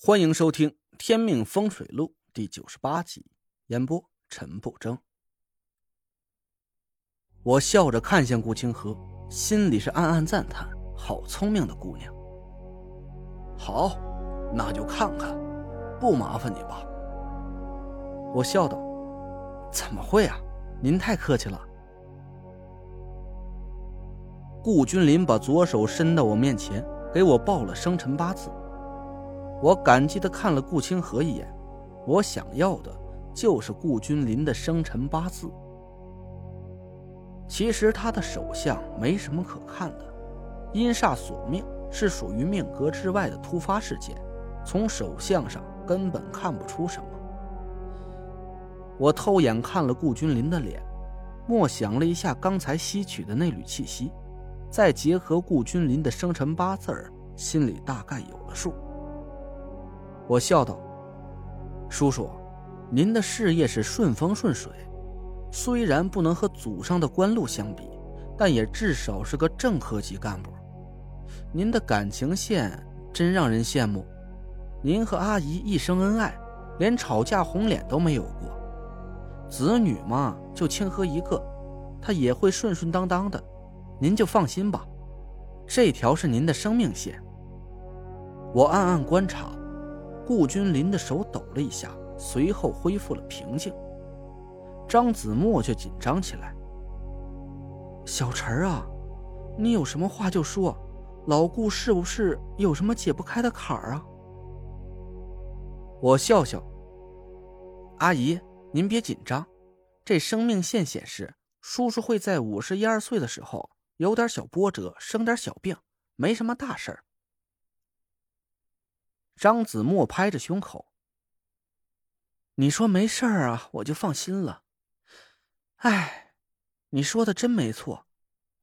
欢迎收听《天命风水录》第九十八集，演播陈不争。我笑着看向顾清河，心里是暗暗赞叹：好聪明的姑娘。好，那就看看，不麻烦你吧。我笑道：“怎么会啊？您太客气了。”顾君临把左手伸到我面前，给我报了生辰八字。我感激的看了顾清河一眼，我想要的就是顾君临的生辰八字。其实他的手相没什么可看的，阴煞索命是属于命格之外的突发事件，从手相上根本看不出什么。我偷眼看了顾君临的脸，默想了一下刚才吸取的那缕气息，再结合顾君临的生辰八字儿心里大概有了数。我笑道：“叔叔，您的事业是顺风顺水，虽然不能和祖上的官禄相比，但也至少是个正科级干部。您的感情线真让人羡慕。您和阿姨一生恩爱，连吵架红脸都没有过。子女嘛，就清河一个，他也会顺顺当当的。您就放心吧，这条是您的生命线。”我暗暗观察。顾君临的手抖了一下，随后恢复了平静。张子墨却紧张起来：“小陈啊，你有什么话就说，老顾是不是有什么解不开的坎儿啊？”我笑笑：“阿姨，您别紧张，这生命线显示，叔叔会在五十一二岁的时候有点小波折，生点小病，没什么大事儿。”张子墨拍着胸口：“你说没事儿啊，我就放心了。哎，你说的真没错，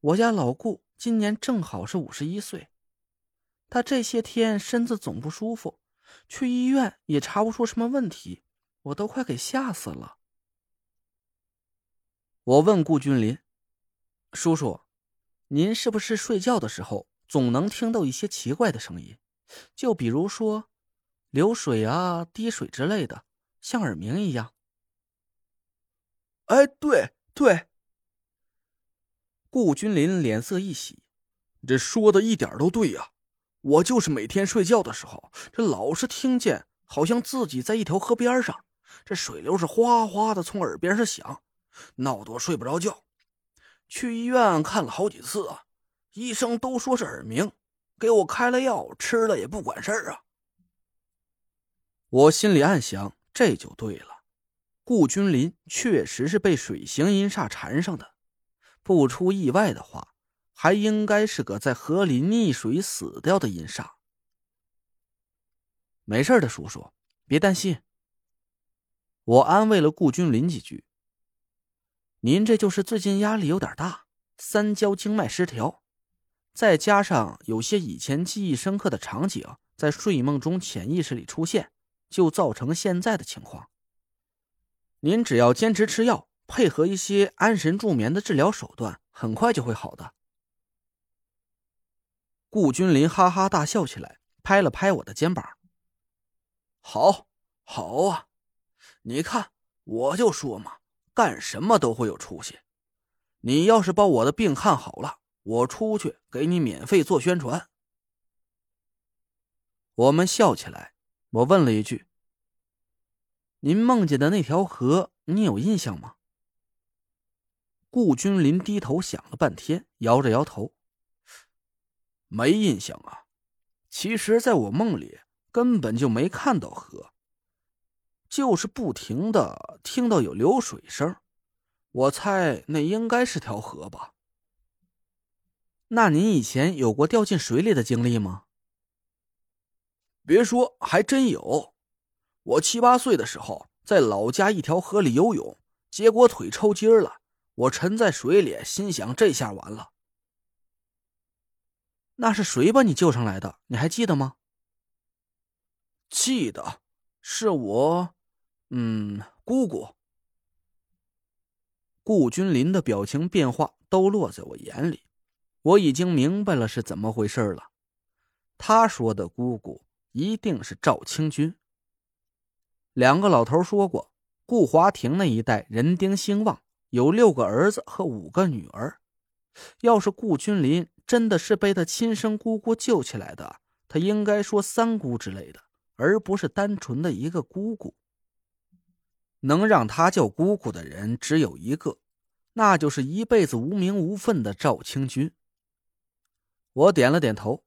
我家老顾今年正好是五十一岁，他这些天身子总不舒服，去医院也查不出什么问题，我都快给吓死了。”我问顾君临：“叔叔，您是不是睡觉的时候总能听到一些奇怪的声音？”就比如说，流水啊、滴水之类的，像耳鸣一样。哎，对对。顾君临脸色一喜，这说的一点都对呀！我就是每天睡觉的时候，这老是听见，好像自己在一条河边上，这水流是哗哗的从耳边上响，闹得我睡不着觉。去医院看了好几次啊，医生都说是耳鸣。给我开了药，吃了也不管事儿啊！我心里暗想，这就对了，顾君临确实是被水行阴煞缠上的，不出意外的话，还应该是个在河里溺水死掉的阴煞。没事的，叔叔，别担心。我安慰了顾君临几句。您这就是最近压力有点大，三焦经脉失调。再加上有些以前记忆深刻的场景在睡梦中潜意识里出现，就造成现在的情况。您只要坚持吃药，配合一些安神助眠的治疗手段，很快就会好的。顾君临哈哈大笑起来，拍了拍我的肩膀：“好，好啊！你看，我就说嘛，干什么都会有出息。你要是把我的病看好了。”我出去给你免费做宣传。我们笑起来，我问了一句：“您梦见的那条河，你有印象吗？”顾君临低头想了半天，摇着摇头：“没印象啊。其实，在我梦里根本就没看到河，就是不停的听到有流水声。我猜那应该是条河吧。”那您以前有过掉进水里的经历吗？别说，还真有。我七八岁的时候，在老家一条河里游泳，结果腿抽筋了。我沉在水里，心想这下完了。那是谁把你救上来的？你还记得吗？记得，是我，嗯，姑姑。顾君临的表情变化都落在我眼里。我已经明白了是怎么回事了。他说的姑姑一定是赵清军。两个老头说过，顾华亭那一带人丁兴旺，有六个儿子和五个女儿。要是顾君临真的是被他亲生姑姑救起来的，他应该说三姑之类的，而不是单纯的一个姑姑。能让他叫姑姑的人只有一个，那就是一辈子无名无分的赵清军。我点了点头。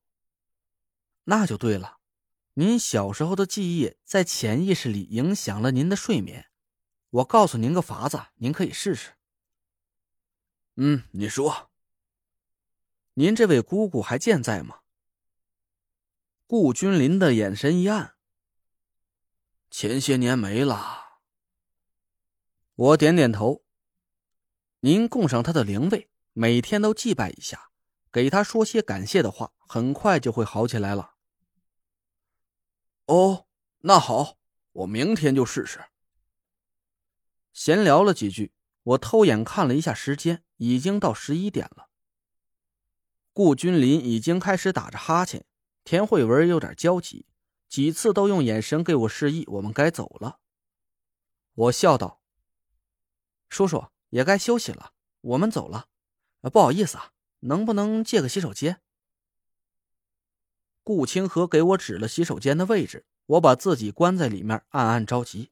那就对了，您小时候的记忆在潜意识里影响了您的睡眠。我告诉您个法子，您可以试试。嗯，你说。您这位姑姑还健在吗？顾君临的眼神一暗。前些年没了。我点点头。您供上他的灵位，每天都祭拜一下，给他说些感谢的话，很快就会好起来了。哦，那好，我明天就试试。闲聊了几句，我偷眼看了一下时间，已经到十一点了。顾君临已经开始打着哈欠，田慧文有点焦急，几次都用眼神给我示意我们该走了。我笑道：“叔叔也该休息了，我们走了。不好意思啊，能不能借个洗手间？”顾清河给我指了洗手间的位置，我把自己关在里面，暗暗着急：“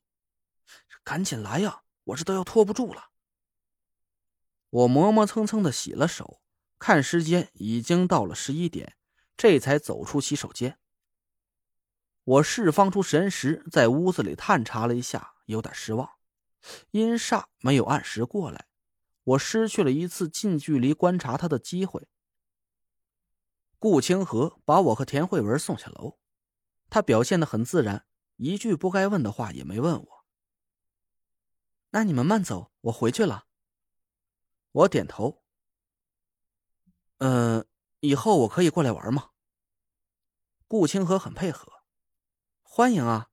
赶紧来呀，我这都要拖不住了。”我磨磨蹭蹭的洗了手。看时间已经到了十一点，这才走出洗手间。我释放出神识，在屋子里探查了一下，有点失望。阴煞没有按时过来，我失去了一次近距离观察他的机会。顾清河把我和田慧文送下楼，他表现的很自然，一句不该问的话也没问我。那你们慢走，我回去了。我点头。嗯，以后我可以过来玩吗？顾清河很配合，欢迎啊，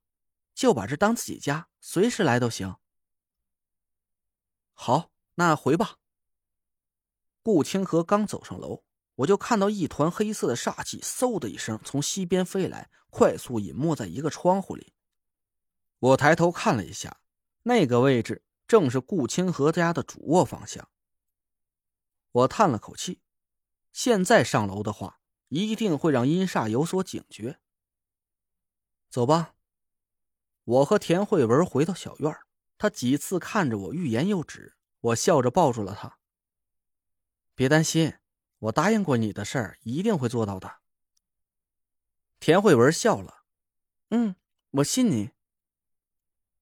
就把这当自己家，随时来都行。好，那回吧。顾清河刚走上楼，我就看到一团黑色的煞气，嗖的一声从西边飞来，快速隐没在一个窗户里。我抬头看了一下，那个位置正是顾清河家的主卧方向。我叹了口气。现在上楼的话，一定会让阴煞有所警觉。走吧。我和田慧文回到小院他几次看着我欲言又止，我笑着抱住了他。别担心，我答应过你的事儿，一定会做到的。田慧文笑了，嗯，我信你。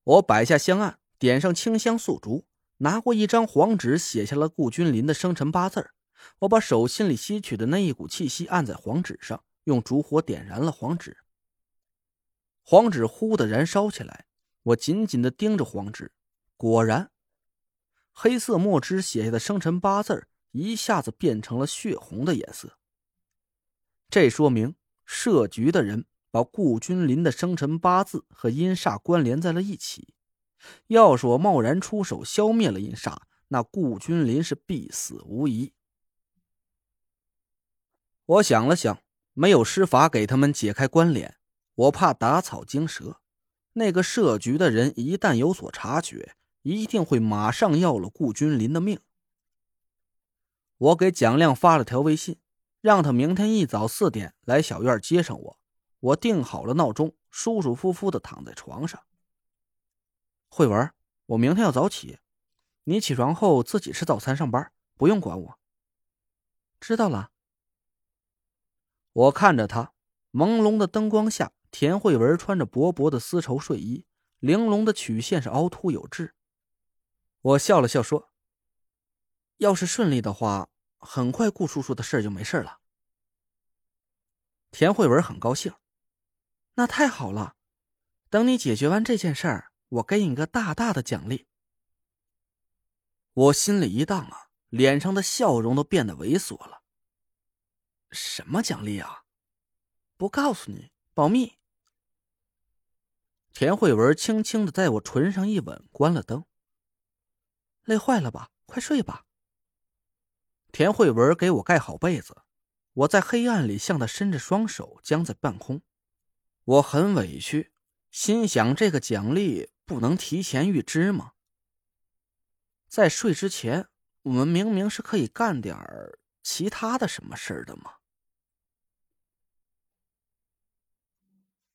我摆下香案，点上清香素烛，拿过一张黄纸，写下了顾君临的生辰八字我把手心里吸取的那一股气息按在黄纸上，用烛火点燃了黄纸。黄纸忽的燃烧起来，我紧紧的盯着黄纸，果然，黑色墨汁写下的生辰八字一下子变成了血红的颜色。这说明设局的人把顾君临的生辰八字和阴煞关联在了一起。要是我贸然出手消灭了阴煞，那顾君临是必死无疑。我想了想，没有施法给他们解开关联，我怕打草惊蛇。那个设局的人一旦有所察觉，一定会马上要了顾君临的命。我给蒋亮发了条微信，让他明天一早四点来小院接上我。我定好了闹钟，舒舒服服的躺在床上。慧文，我明天要早起，你起床后自己吃早餐上班，不用管我。知道了。我看着他，朦胧的灯光下，田慧文穿着薄薄的丝绸睡衣，玲珑的曲线是凹凸有致。我笑了笑说：“要是顺利的话，很快顾叔叔的事就没事了。”田慧文很高兴：“那太好了，等你解决完这件事儿，我给你个大大的奖励。”我心里一荡啊，脸上的笑容都变得猥琐了。什么奖励啊？不告诉你，保密。田慧文轻轻的在我唇上一吻，关了灯。累坏了吧？快睡吧。田慧文给我盖好被子，我在黑暗里向他伸着双手，僵在半空。我很委屈，心想这个奖励不能提前预支吗？在睡之前，我们明明是可以干点儿其他的什么事儿的吗？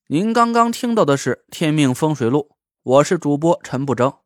您刚刚听到的是《天命风水录》，我是主播陈不争。